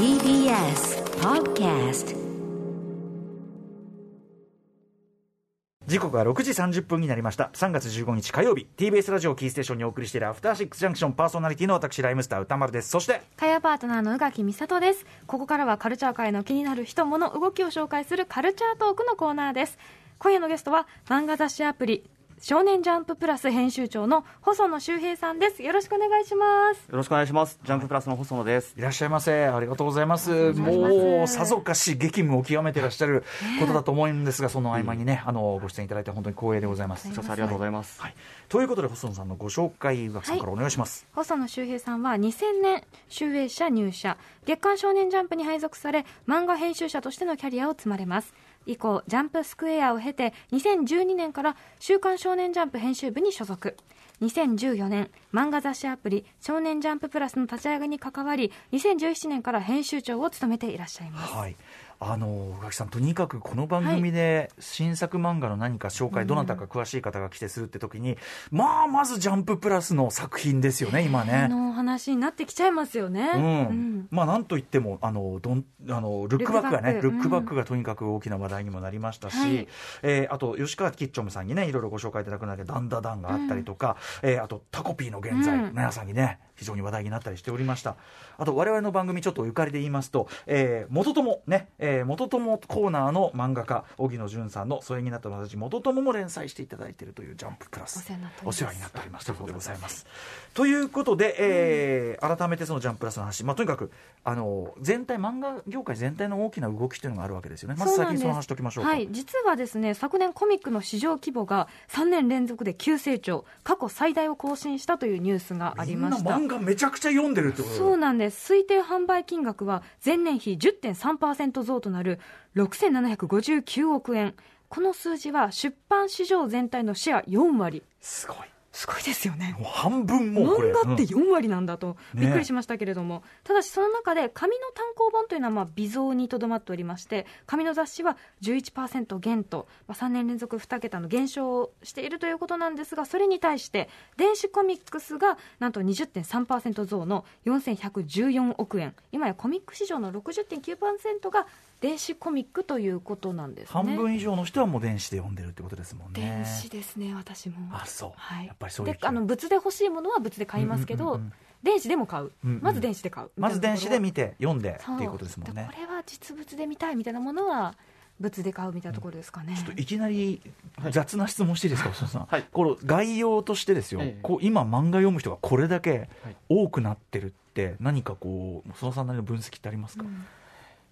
TBS Podcast 時刻は6時30分になりました。3月15日火曜日。TBS ラジオキーステーションにお送りしているアフターシックスジャンクションパーソナリティの私ライムスター歌丸です。そして火曜パートナーの宇垣美里です。ここからはカルチャー界の気になる人物動きを紹介するカルチャートークのコーナーです。今夜のゲストは漫画雑誌アプリ少年ジャンププラス編集長の細野修平さんです。よろしくお願いします。よろしくお願いします。ジャンププラスの細野です。いらっしゃいませ。ありがとうございます。願いします。もうさぞかし激務を極めてらっしゃることだと思うんですがその合間にね、あのご出演いただいて本当に光栄でございます、一つありがとうございます。はい、ということで細野さんのご紹介宇垣さんからお願いします、細野修平さんは2000年集英社入社。月刊少年ジャンプに配属され漫画編集者としてのキャリアを積まれます以降ジャンプスクエアを経て2012年から週刊少年ジャンプ編集部に所属。2014年漫画雑誌アプリ少年ジャンププラスの立ち上げに関わり2017年から編集長を務めていらっしゃいます。はい。あの宇垣さんとにかくこの番組で新作漫画の何か紹介、どなたか詳しい方が来てするって時にまあまず「ジャンププラス」の作品ですよね今ね。の話になってきちゃいますよね、うん。うん。まあなんといってもあのどんあのルックバックがねルックバック。がとにかく大きな話題にもなりましたし、はい。えーあと吉川キッチョムさんにねいろいろご紹介いただく中でダンダダンがあったりとか、えーあとタコピーの現在、うん。皆さんにね非常に話題になったりしておりました。あと我々の番組ちょっとゆかりで言いますと、えー元友ね、えー元友コーナーの漫画家荻野純さんの疎遠になった私元友も連載していただいているというジャンププラス。お世話になっております。ということでございます。ということで、えー改めてそのジャンププラスの話、まあ、とにかくあの全体漫画業界全体の大きな動きというのがあるわけですよね。まず先にその話しておきましょうか、はい、実はですね昨年コミックの市場規模が3年連続で急成長過去最大を更新したというニュースがありました。みんな漫画めちゃくちゃ読んでるってこと？そうなんです。推定販売金額は前年比10.3%増となる6759億円。この数字は出版市場全体のシェア4割。すごい。すごいですよね。もう半分もうこれ。漫画ってうん。4割なんだとね。びっくりしましたけれども、ただしその中で紙の単行本というのはまあ微増にとどまっておりまして紙の雑誌は11%減と、まあ、3年連続2桁の減少をしているということなんですがそれに対して電子コミックスがなんと20.3%増の4114億円。今やコミック市場の60.9%が電子コミックということなんですね。半分以上の人はもう電子で読んでるってことですもんね。電子ですね私も。あそう、はい、やっぱりそういうであの物で欲しいものは物で買いますけど、うんうんうんうん。電子でも買う、うんうんまず電子で買う。まず電子で見てて読んでっていうことですもんね。これは実物で見たいみたいなものは物で買うみたいなところですかね、ちょっといきなり雑な質問していいですか、細野さん。はい。この概要としてですよ、ええ。こう今、漫画読む人がこれだけはい。多くなってるって、何かこう、細野さんなりの分析ってありますか、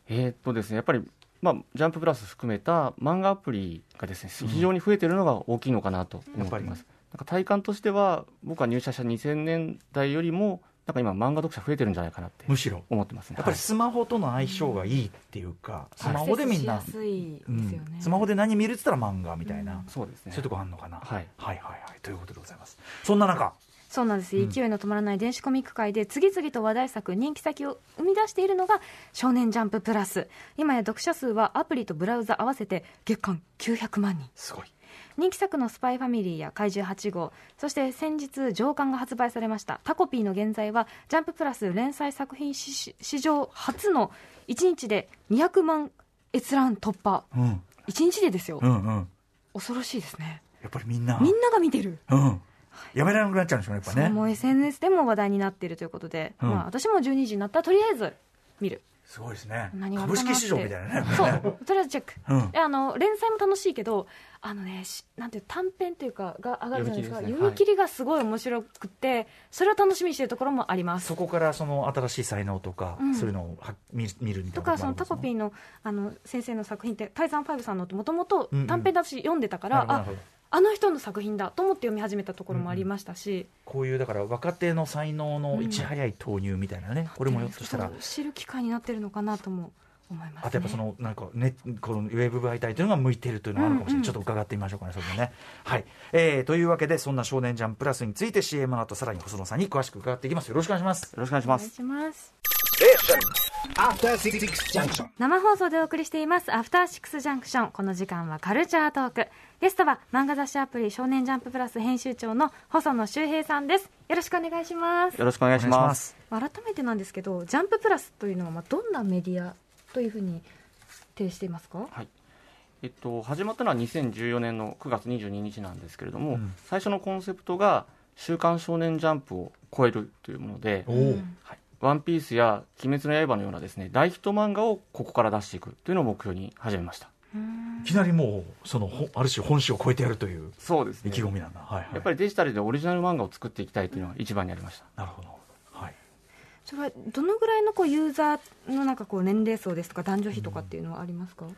えーっとですね、やっぱり、まあ、ジャンププラス含めた漫画アプリがですね、非常に増えてるのが大きいのかなと思っています。なんか体感としては、僕は入社した2000年代よりも、なんか今、漫画読者増えてるんじゃないかなってむしろ、思ってますね。やっぱりはい。スマホとの相性がいいっていうか、スマホでみんなスマホで何見るって言ったら漫画みたいな、そうですね。そういうとこあるのかな、はい。はいはいはい。ということでございます。そんな中、そうなんです、うん。勢いの止まらない電子コミック界で次々と話題作人気先を生み出しているのが「少年ジャンププラス」今や読者数はアプリとブラウザ合わせて月間900万人。すごい。人気作の「スパイファミリー」や「怪獣8号」そして先日上巻が発売されました「タコピー」の現在はジャンププラス連載作品史史上初の1日で200万閲覧突破。うん、1日でですよ、うん、うん。恐ろしいですね。やっぱりみんな、みんなが見てる。うん。やめられなくなっちゃうんでしょうね、やっぱね。もう SNS でも話題になっているということで、うん。まあ、私も12時になった。らとりあえず見る。すごいですね。株式市場みたいなね。そう。とりあえずチェック、うん。であの連載も楽しいけどあのねしなんていう短編というかが上がるじゃないですか。読み切りですね。読み切りがすごい面白くて、それを楽しみにしているところもあります。そこからその新しい才能とか、うんそういうのをは見見るみたといなかそのタコピーーのあの先生の作品って「タイザンファイブさんのもともと短編だし読んでたから、あああの人の作品だと思って読み始めたところもありましたし、こういうだから若手の才能のいち早い投入みたいなね、これもひょっとしたら。知る機会になってるのかなとも思います、ね、あとやっぱそのなんかねこのウェブ媒体というのが向いているというのがあるかもしれない、うん。うんちょっと伺ってみましょうかねそれもね。はい、えー、というわけでそんな少年ジャンププラスについて CM の後さらに細野さんに詳しく伺っていきます。よろしくお願いします。よろしくお願いしお願います。生放送でお送りしていますアフターシックスジャンクションこの時間はカルチャートーク。ゲストは漫画雑誌アプリ少年ジャンププラス編集長の細野修平さんです。よろしくお願いします。よろしくお願いします。改めてなんですけどジャンププラスというのはまあどんなメディアというふうに定していますか？はい。えっと、始まったのは2014年の9月22日なんですけれども、うん、最初のコンセプトが「週刊少年ジャンプ」を超えるというもので、はい、ワンピースや鬼滅の刃のようなですね大ヒット漫画をここから出していく。というのを目標に始めました。いきなりもうそのある種本誌を超えてやるというそうです、ね、意気込みなんだ、はいはい、やっぱりデジタルでオリジナル漫画を作っていきたいというのが一番にありました。なるほど。はい。それはどのぐらいのこうユーザーのなんかこう年齢層ですとか男女比とかっていうのはありますか、うん、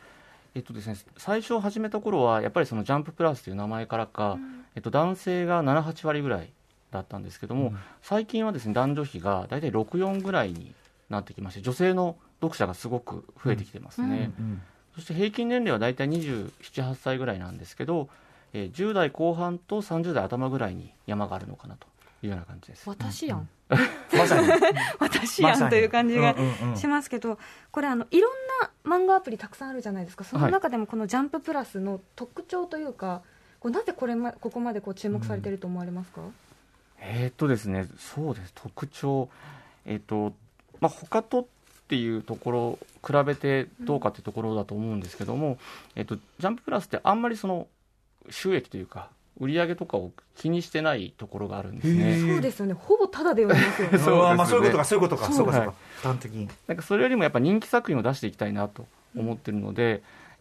えっとですね、最初始めた頃はやっぱりそのジャンププラスという名前からか、うん、えっと、男性が78割ぐらいだったんですけども、うん、最近はですね男女比が大体64ぐらいになってきまして女性の読者がすごく増えてきてますね、うんうん、そして平均年齢は大体278歳ぐらいなんですけど、えー、10代後半と30代頭ぐらいに山があるのかなというような感じです。私やん、まさに。私やん。という感じがしますけど、これあのいろんな漫画アプリたくさんあるじゃないですか。その中でもこの「ジャンププラス」の特徴というか、こうなぜこれ、ま、ここまでこう注目されていると思われますか、うん、えー、っとですねそうです特徴えー、っとまあ、他とっていうところ比べてどうかっていうところだと思うんですけども、えっと、ジャンププラスってあんまりその収益というか売り上げとかを気にしてないところがあるんですね。そうですよね。ほぼただで読みますよね。そう、まあそういうことか、そういうことか、そうかそうか。端的に。なんかそれよりもやっぱ人気作品を出していきたいなと思ってるので、やっ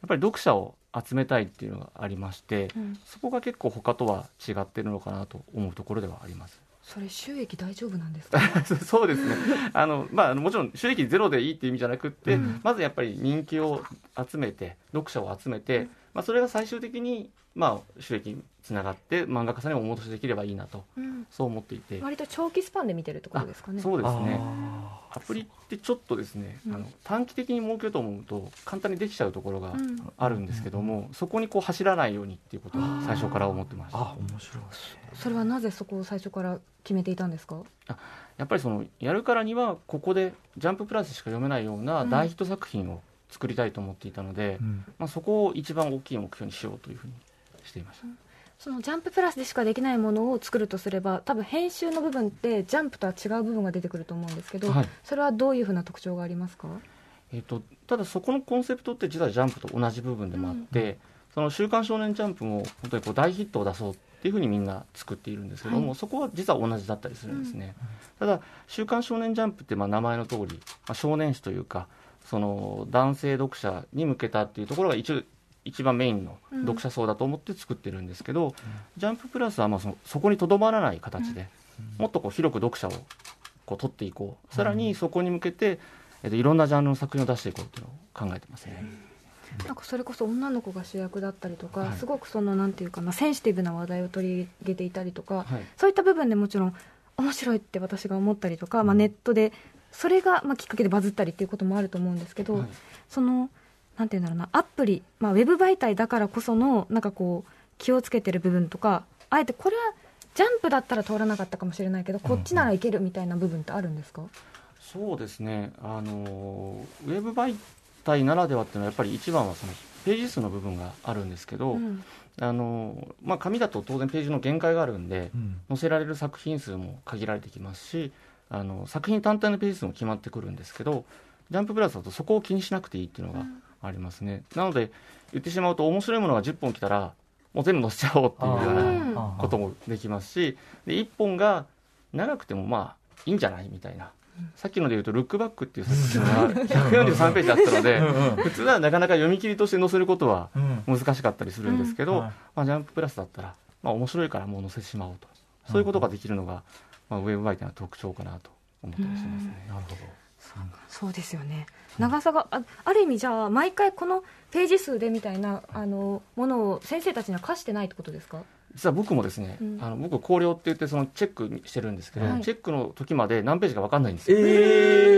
ぱり読者を集めたいっていうのがありまして、うん、そこが結構他とは違ってるのかなと思うところではあります。それ収益大丈夫なんですか？そうですね。あの、まあ、もちろん収益ゼロでいいっていう意味じゃなくって、うん、まずやっぱり人気を集めて読者を集めて、うん、まあ、それが最終的に、まあ、収益につながって漫画家さんにもお戻しできればいいなと、うん、そう思っていて。割と長期スパンで見てるところですかね。そうですね。アプリってちょっとですね、あの短期的に儲けようと思うと簡単にできちゃうところがあるんですけども、そこにこう走らないようにっていうことを最初から思ってました。あ面白いそれはなぜそこを最初から決めていたんですか？やっぱりそのやるからにはここで「ジャンププラス」しか読めないような大ヒット作品を作りたいと思っていたので、うん、まあ、そこを一番大きい目標にしようというふうにしていました。うん。そのジャンププラスでしかできないものを作るとすれば多分編集の部分ってジャンプとは違う部分が出てくると思うんですけど、はい、それはどういうふうな特徴がありますか、えーと、ただそこのコンセプトって実はジャンプと同じ部分でもあって、うん、その「週刊少年ジャンプ」も本当にこう大ヒットを出そうっていうふうにみんな作っているんですけども、はい、そこは実は同じだったりするんですね、うん、ただ「週刊少年ジャンプ」ってまあ名前の通り、まあ、少年誌というかその男性読者に向けたっていうところが一応一番メインの読者層だと思って作ってるんですけど、うん、ジャンププラスはまあそそこにとどまらない形で、もっとこう広く読者をこう取っていこう。さらにそこに向けて、えっと、いろんなジャンルの作品を出していこうっていうのを考えてますね。なんかそれこそ女の子が主役だったりとか、はい、すごくそのなんていうかなセンシティブな話題を取り上げていたりとか、はい、そういった部分でもちろん面白いって私が思ったりとか、まあ、ネットでそれがまあきっかけでバズったりっていうこともあると思うんですけど、はい、そのなんていうんだろうなアプリ、まあ、ウェブ媒体だからこそのなんかこう気をつけてる部分とかあえてこれはジャンプだったら通らなかったかもしれないけどこっちならいけるみたいな部分ってあるんですか、うん、そうですね。あのウェブ媒体ならではっていうのはやっぱり一番はそのページ数の部分があるんですけど、うん、あのまあ、紙だと当然ページの限界があるんで、うん、載せられる作品数も限られてきますしあの作品単体のページ数も決まってくるんですけどジャンププラスだとそこを気にしなくていいっていうのがありますね、なので言ってしまうと面白いものが10本来たらもう全部載せちゃおうっていうようなこともできますしで1本が長くてもまあいいんじゃないみたいな。さっきので言うと「ルックバック」っていう作品が143ページあったので普通はなかなか読み切りとして載せることは難しかったりするんですけど、まあ、ジャンププラスだったら、まあ、面白いからもう載せてしまおうと。そういうことができるのが、まあ、ウェブ媒体の特徴かなと思ったりしますね。なるほど。そうですよね。長さがあある意味じゃあ毎回このページ数でみたいなあのものを先生たちには課してないってことですか？実は僕もですね、うん、あの僕考慮って言ってそのチェックしてるんですけど、はい、チェックの時まで何ページか分かんないんですよ、え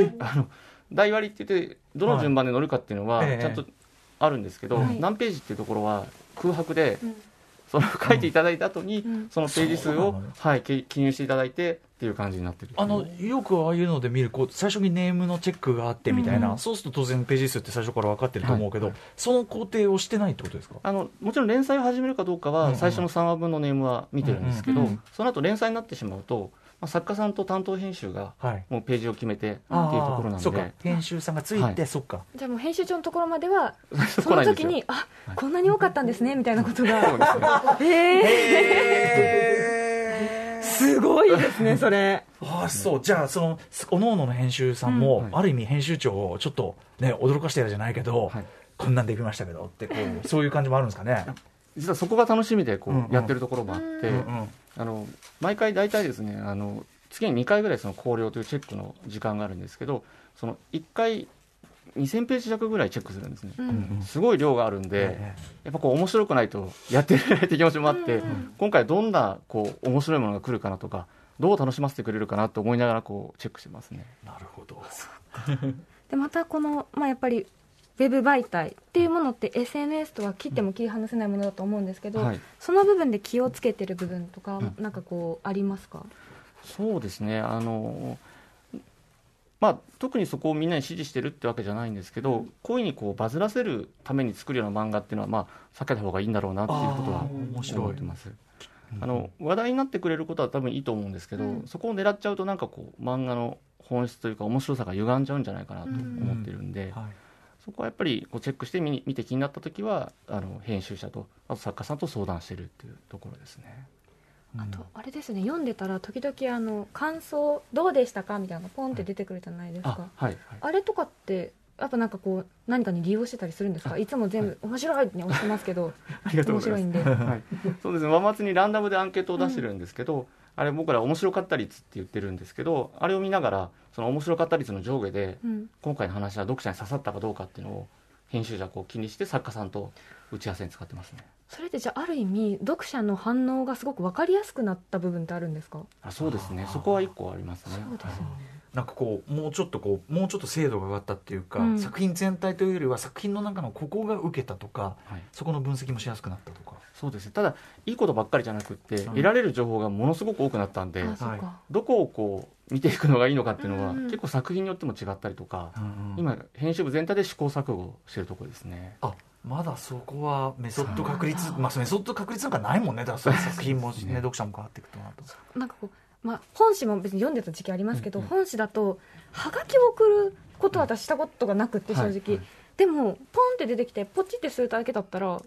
ー、あの台割りって言ってどの順番で乗るかっていうのはちゃんとあるんですけど、はい、何ページっていうところは空白で、その書いていただいた後に、うん。そのページ数をはい、記記入していただいてっていう感じになってるあのよくああいうので見るこう最初にネームのチェックがあってみたいな、うん。そうすると当然ページ数って最初から分かってると思うけど、はい。その工程をしてないってことですか？あのもちろん連載を始めるかどうかは最初の3話分のネームは見てるんですけど、うん。うん。その後連載になってしまうと、まあ、作家さんと担当編集がはい。もうページを決めてっていうとあころなんあそうか。で編集さんがついて、はい。そっか。じゃあもう編集長のところまでは その時にあこんなに多かったんですねみたいなことが。え ー、すごいですねそれ。ああそう。じゃあそのおのおのの編集さんも、うんはい。ある意味編集長をちょっとね驚かしてやるじゃないけど、はい。こんなんできましたけどってこうそういう感じもあるんですかね？実はそこが楽しみでこうやってるところもあって、うんうんあの毎回大体ですねあの月に2回ぐらいその考慮というチェックの時間があるんですけどその1回2000ページ弱ぐらいチェックするんですね、ううんん。すごい量があるんで、えやっぱこう面白くないとやってられないって気持ちもあって、うん今回どんなこう面白いものが来るかなとかどう楽しませてくれるかなと思いながらこうチェックしてますね。えなるほど。でまたこの、まあ、やっぱりウェブ媒体っていうものって SNS とは切っても切り離せないものだと思うんですけど、はい。その部分で気をつけてる部分とか、うん。なんかこうありますか？そうですね。あのまあ、特にそこをみんなに支持してるってわけじゃないんですけど、こういうふうにこうバズらせるために作るような漫画っていうのは、まあ、避けた方がいいんだろうなっていうことはあー面白い。思ってます。あの話題になってくれることは多分いいと思うんですけど、うん。そこを狙っちゃうとなんかこう漫画の本質というか面白さが歪んじゃうんじゃないかなと思ってるんで、はいそこはやっぱりこうチェックして見に見て気になった時はあの編集者とあと作家さんと相談してるっていうところですね。あとあれですね。読んでたら時々あの感想どうでしたかみたいなのがポンって出てくるじゃないですか、あはい、はい。あれとかってやっぱなんかこう何かに利用してたりするんですか？いつも全部面白いって押してますけど ありがとう面ございます。白いんで。はい、そうですね。和松にランダムでアンケートを出してるんですけど、あれ僕ら面白かった率って言ってるんですけどあれを見ながらその面白かった率の上下でうん。今回の話は読者に刺さったかどうかっていうのを編集者こう気にして作家さんと打ち合わせに使ってますね。それでじゃあある意味読者の反応がすごく分かりやすくなった部分ってあるんですか？あそうですね。そこは一個ありますね。そうですねなんかこうもうちょっとこうもうちょっと精度が上がったっていうか、うん。作品全体というよりは作品の中のここが受けたとかはい、そこの分析もしやすくなったとか。そうですね。ただいいことばっかりじゃなくって、うん。得られる情報がものすごく多くなったんでどこをこう見ていくのがいいのかっていうのは、うん結構作品によっても違ったりとか、今編集部全体で試行錯誤してるところですね。あまだそこはメソッド確立まあメソッド確立なんかないもんね。だから作品もね。ね読者も変わっていくとなると。なんかこう、まあ、本誌も別に読んでた時期ありますけど、うんうん。本誌だとはがきを送ることは私したことがなくって正直、はい。はいでもポンって出てきてポチってするだけだったらう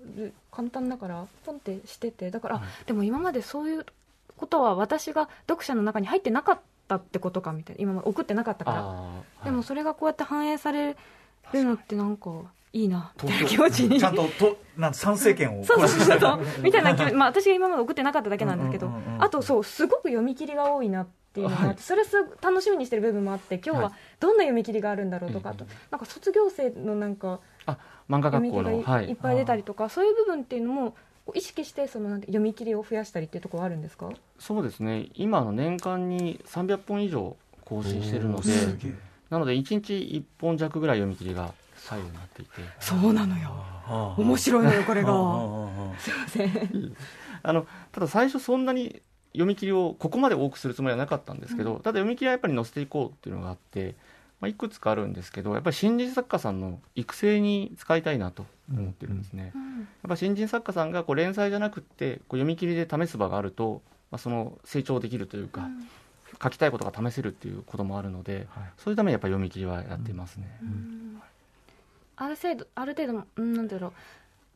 簡単だからポンってしてて。だから、あはい。でも今までそういうことは私が読者の中に入ってなかったってことかみたいな。今まで送ってなかったから、あーでもそれがこうやって反映されるのってなんかいいな。気持ちに。ちゃんととなん賛成権を。そうそうそう みたいな気持ち、まあ、私が今まで送ってなかっただけなんですけど、うんうんうんうん。あとそうすごく読み切りが多いなっていうのがあって、それす楽しみにしてる部分もあって今日ははい。どんな読み切りがあるんだろうとか、あとなんか卒業生のなんか漫画学校の、はいがいっぱい出たりとか、そういう部分っていうのも意識してそのなんて読み切りを増やしたりっていうところはあるんですか？そうですね。今の年間に300本以上更新してるのでなので1日1本弱ぐらい読み切りが左右になっていて。そうなのよ。あ面白いのよこれが。すいません。あのただ最初そんなに読み切りをここまで多くするつもりはなかったんですけど、ただ読み切りはやっぱり載せていこうっていうのがあって、まあ、いくつかあるんですけどやっぱり新人作家さんの育成に使いたいなと思ってるんですね、やうん。っぱ新人作家さんがこう連載じゃなくってこう読み切りで試す場があると、まあ、その成長できるというか、書きたいことが試せるっていうこともあるので、はい。そういうためにやっぱり読み切りはやっていますね、うんある程度ある程度うんなんだろう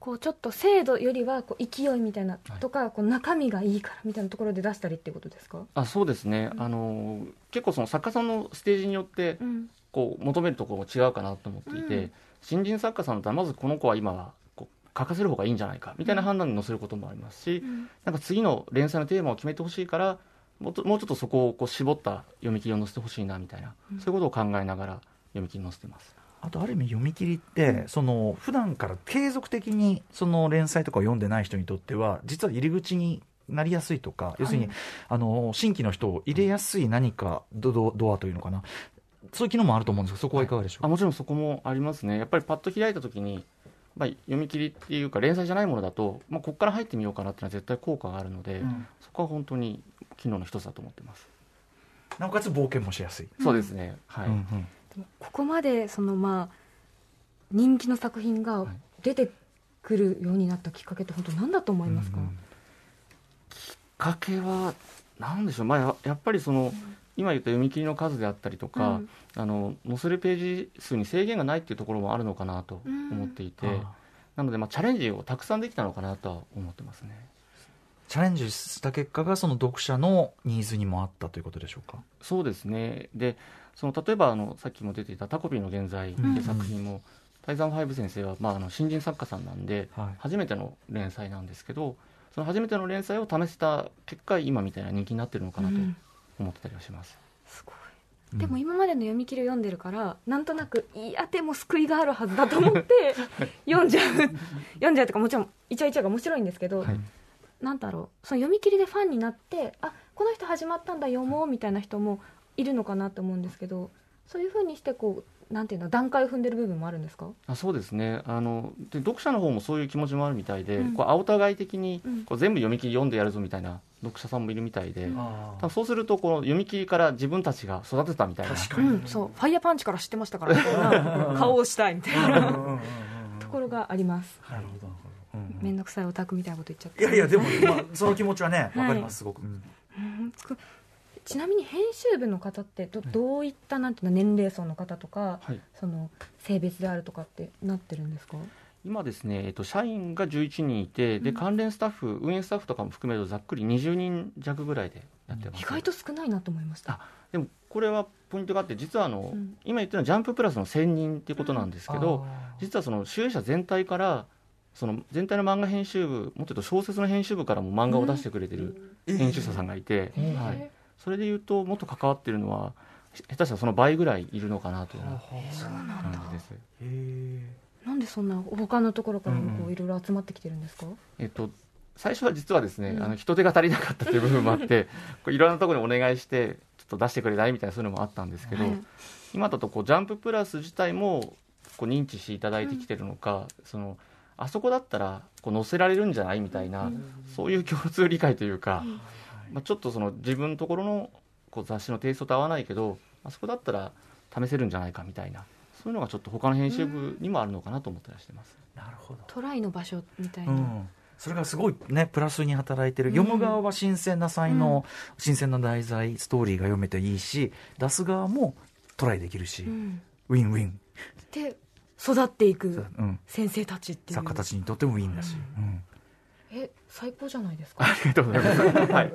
こうちょっと精度よりはこう勢いみたいなとか、こう中身がいいからみたいなところで出したりっていうことですか、あそうですね、あの結構その作家さんのステージによってうん。こう求めるところも違うかなと思っていて、うん。新人作家さんだったらまずこの子は今はこう書かせる方がいいんじゃないかみたいな判断に載せることもありますし、うん。なんか次の連載のテーマを決めてほしいからもっともうちょっとそこをこう絞った読み切りを載せてほしいなみたいな、うん。そういうことを考えながら読み切り載せてます。あとある意味読み切りって、その普段から継続的にその連載とかを読んでない人にとっては実は入り口になりやすいとか、要するにはいあの新規の人を入れやすい何かドドドアというのかな。そういう機能もあると思うんですがそこはいかがでしょう？か、あもちろんそこもありますね。やっぱりパッと開いた時にまあ、読み切りっていうか連載じゃないものだと、まあ、ここから入ってみようかなっていうのは絶対効果があるので、うん。そこは本当に機能の一つだと思ってます、なおかつ冒険もしやすい、そうですね。はい、うんうんでもここまでそのまあ人気の作品が出てくるようになったきっかけって本当何だと思いますか、うんうん。きっかけはなんでしょう、まあ、ややっぱりその、今言った読み切りの数であったりとか、うん。あの載せるページ数に制限がないっていうところもあるのかなと思っていて、あなので、まあ、チャレンジをたくさんできたのかなとは思ってますね。チャレンジした結果がその読者のニーズにもあったということでしょうか？そうですね。でその例えばあのさっきも出ていた「タコピーの現在」っていう作品も、タイザンファイブ先生は、まあ、あの新人作家さんなんで、はい。初めての連載なんですけどその初めての連載を試した結果今みたいな人気になってるのかなとうん。思ってたりはします、すごい。でも今までの読み切りを読んでるからなんとなくいやでも救いがあるはずだと思って 読んじゃう。読んじゃうとかもちろんイチャイチャが面白いんですけど、はいなんだろうその読み切りでファンになってあこの人始まったんだ読もうみたいな人もいるのかなと思うんですけどそういうふうにしてこうなんていうの段階を踏んでる部分もあるんですか？あそうですね。あので読者の方もそういう気持ちもあるみたいで、うん。こうお互い的にうん。こう全部読み切り読んでやるぞみたいな読者さんもいるみたいで、うんそうするとこの読み切りから自分たちが育てたみたいな。確かに、うん、そう。ファイヤーパンチから知ってましたから 顔をしたいみたいな。ところがありますなるほど面倒くさいオタクみたいなこと言っちゃって。いやいやでも、まあ、その気持ちはねはい。わかりますすごく、うん。ちなみに編集部の方ってどどういったなんていうの年齢層の方とかはい。その性別であるとかってなってるんですか？今ですね、えっと、社員が11人いて、でうん。関連スタッフ運営スタッフとかも含めるとざっくり20人弱ぐらいでやってます、意外と少ないなと思いました。あでもこれはポイントがあって実はあの、うん。今言ってるのはジャンププラスの1000人っていうことなんですけど、実はその集英社全体からその全体の漫画編集部もっと言うと小説の編集部からも漫画を出してくれてる編集者さんがいて、うん。はい、それでいうともっと関わってるのは下手したらその倍ぐらいいるのかなというようなそうなんだ感じです。なんでそんな他のところからもうんうこうんいろいろ集まってきてるんですか、えっと、最初は実はですね、うん。あの人手が足りなかったという部分もあって こういろんなところにお願いしてちょっと出してくれないみたいなそういうのもあったんですけど、はい。今だとこうジャンププラス自体もこう認知していただいてきてるのか、そのあそこだったらこう載せられるんじゃないみたいな、うんそういう共通理解というか、うん。まあ、ちょっとその自分のところのこう雑誌のテイストと合わないけどあそこだったら試せるんじゃないかみたいなそういうのがちょっと他の編集部にもあるのかなと思ってらしてます。なるほど。トライの場所みたいうな、ん。それがすごいねプラスに働いてる、うん。読む側は新鮮な才能、新鮮な題材ストーリーが読めていいし出す側もトライできるし、うん。ウィンウィン、で育っていくうん、先生たちっていう作家たちにとってもウィンだし、うん。え最高じゃないですか？ありがとうございます。は い。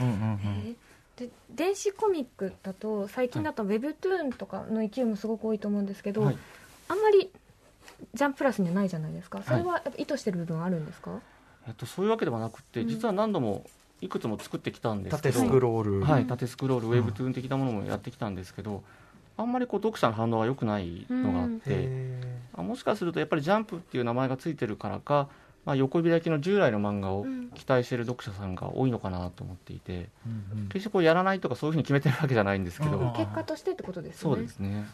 うんうんうん。えで電子コミックだと最近だと Webtoon とかの勢いもすごく多いと思うんですけど、はい。あんまりジャンププラスにはないじゃないですか？それはやっぱ意図してる部分はあるんですか、えっと、そういうわけではなくて、うん。実は何度もいくつも作ってきたんですけど、縦スクロール、はい、うん縦スクロール、ウェブトゥーン的なものもやってきたんですけど、あんまりこう読者の反応が良くないのがあって、もしかするとやっぱりジャンプっていう名前がついてるからか、まあ、横開きの従来の漫画をうん。期待している読者さんが多いのかなと思っていて、ーうんうん。決してこうやらないとかそういうふうに決めてるわけじゃないんですけど、うん結果としてってことですよね。そうですね。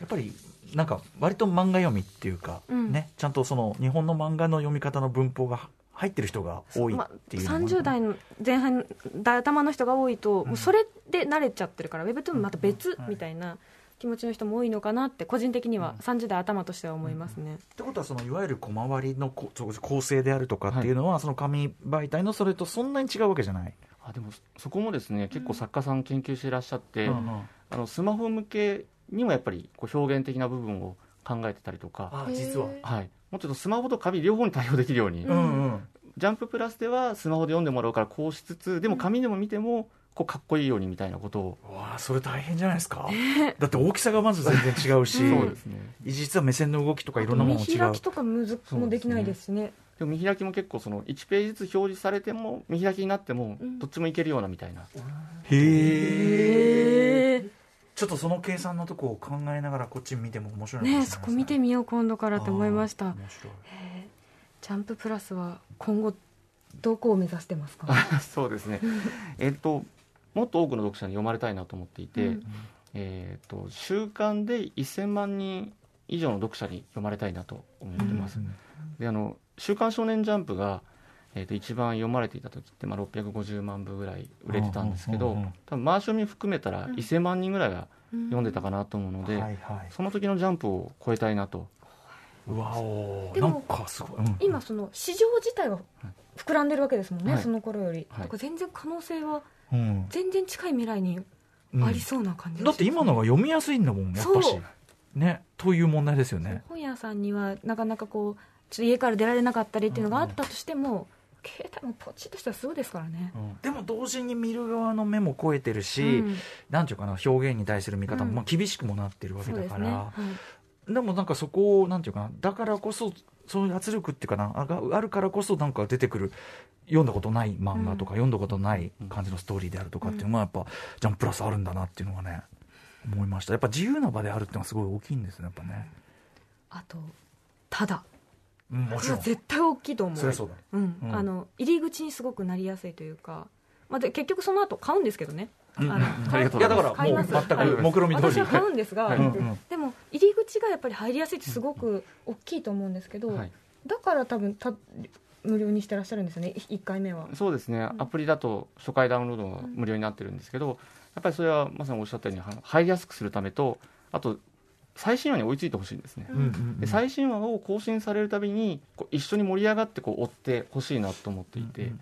やっぱりなんか割と漫画読みっていうか、うん。ねちゃんとその日本の漫画の読み方の文法が入ってる人が多いまあっていうのもある30代の前半代頭の人が多いと、うんもうそれで慣れちゃってるから Webtoon また別はいみたいな気持ちの人も多いのかなって個人的には30代頭としては思いますね、ってことはそのいわゆる小回りの構成であるとかっていうのは、その紙媒体のそれとそんなに違うわけじゃない、あでもそこもですね結構作家さん研究していらっしゃって、うんうん。あのスマホ向けにもやっぱりこう表現的な部分を考えてたりとか、あ実は。はい、もうちょっとスマホと紙両方に対応できるように、ううんうん。ジャンププラスではスマホで読んでもらうからこうしつつでも紙でも見てもこうかっこいいようにみたいなことを、わあそれ大変じゃないですか、だって大きさがまず全然違うし、うんそうですね。実は目線の動きとかいろんなものも違う。見開きとかむずもできないですしね。でも見開きも結構その1ページずつ表示されても見開きになってもうん。どっちもいけるようなみたいな、へえへちょっとその計算のとこを考えながらこっち見ても面白いえかもしれないですね。そこ見てみよう今度からって思いました。面白い。へえジャンププラスは今後どこを目指してますか？そうですね。えっともっと多くの読者に読まれたいなと思っていて、うん。えっと週間で1000万人以上の読者に読まれたいなと思ってます、うん。であの「週刊少年ジャンプが」えー、と一番読まれていた時って、まあ、650万部ぐらい売れてたんですけど、多分マーショミ含めたらうん。1000万人ぐらいが読んでたかなと思うので、はいはい。その時のジャンプを超えたいなと。うわおでもなんかすごい、うん。今その市場自体は膨らんでるわけですもんね、はい。その頃より、はい。だから全然可能性はうん。全然近い未来にありそうな感じがしますだって今のが読みやすいんだもんやっぱし。ねという問題ですよね。本屋さんにはなかなかこうちょっと家から出られなかったりっていうのがあったとしても、携帯もポチッとしたらすごいですからね、でも同時に見る側の目も超えてるし、うん。なんていうかな表現に対する見方も、うん。まあ、厳しくもなってるわけだから。ですね、はい。でもなんかそこをなんていうかなだからこそそういう圧力っていうかなあがあるからこそなんか出てくる読んだことない漫画とか、読んだことない感じのストーリーであるとかっていうのはやっぱジャンププラスあるんだなっていうのがね思いました。やっぱ自由な場であるっていうのはすごい大きいんですねやっぱね、あとただうん、もこれはちろん絶対大きいと思う。そりゃそうだ。うん。うん。あの入り口にすごくなりやすいというか、まあ、で結局その後買うんですけどね、うんあのありがとういやだございます。からもう買います。全く目論見通り。私は買うんですが、でも入り口がやっぱり入りやすいってすごく大きいと思うんですけど、はい、だから多分た無料にしてらっしゃるんですよね1回目は。そうですね、アプリだと初回ダウンロードが無料になってるんですけど、やっぱりそれはまさにおっしゃったようには入りやすくするためとあと最新話に追いついてほしいんですね、うんうんうん。で最新話を更新されるたびにこう一緒に盛り上がってこう追ってほしいなと思っていて、うんうん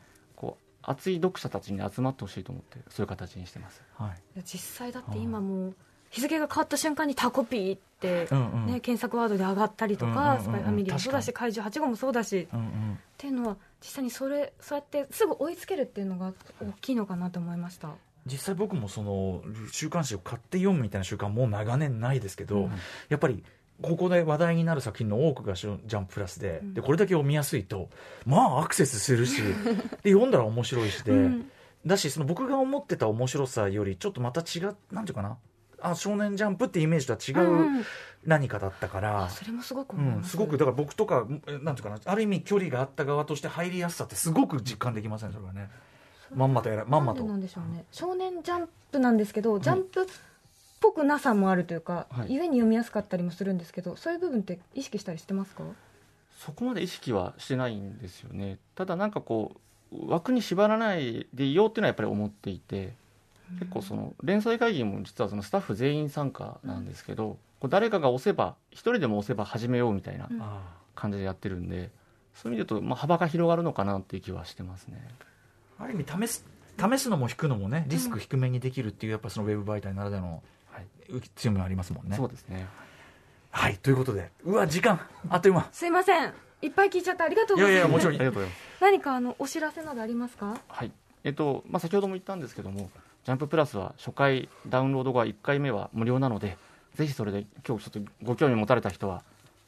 熱い読者たちに集まってほしいと思ってそういう形にしてます。はい。実際だって今もう日付が変わった瞬間にタコピーって、うんうん。ね、検索ワードで上がったりとか、うんうんうんうん。スパイファミリーもそうだし怪獣8号もそうだしうんうん。っていうのは実際にそれそうやってすぐ追いつけるっていうのが大きいのかなと思いました。実際僕もその週刊誌を買って読むみたいな習慣もう長年ないですけど、うん。やっぱりここで話題になる作品の多くがジャンププラスで,、うん。でこれだけ読みやすいとまあアクセスするし で読んだら面白いしで、うん。だしその僕が思ってた面白さよりちょっとまた違うなんていうかなあ少年ジャンプってイメージとは違ううん何かだったから、あそれもすごくうん、すすごくだから僕とかえなんていうかなある意味距離があった側として入りやすさってすごく実感できませんそれはね。まんまとやらまんまと。なんでしょうね。少年ジャンプなんですけどジャンプっぽくなさもあるというか、はい。ゆえに読みやすかったりもするんですけどそういう部分って意識したりしてますか？そこまで意識はしてないんですよね。ただなんかこう枠に縛らないでいようっていうのはやっぱり思っていて結構その連載会議も実はそのスタッフ全員参加なんですけど、こう誰かが押せば一人でも押せば始めようみたいな感じでやってるんでそういう意味で言うと、まあ、幅が広がるのかなっていう気はしてますね。ある意味試す試すのも引くのもねリスク低めにできるっていうやっぱそのウェブ媒体ならではのはい、強みはありますもんね。そうですね。はい。ということで。うわ時間。あっという間。すいません。いっぱい聞いちゃってありがとういございます。やいやもちろん。ありがとうございます。何かあのお知らせなどありますか？はい。えっとまあ、先ほども言ったんですけども「ジャンププラス」は初回ダウンロードが1回目は無料なのでぜひそれで今日ちょっとご興味持たれた人は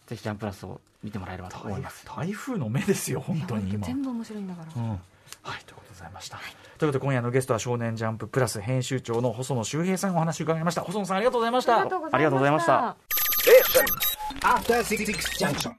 ぜひ「ジャンププラス」を見てもらえればと思います。台風の目ですよ本当に今。全部面白いんだから、うんはい、ということでございました。ということで、今夜のゲストは少年ジャンププラス編集長の細野修平さんにお話を伺いました。細野さん、ありがとうございました。ありがとうございました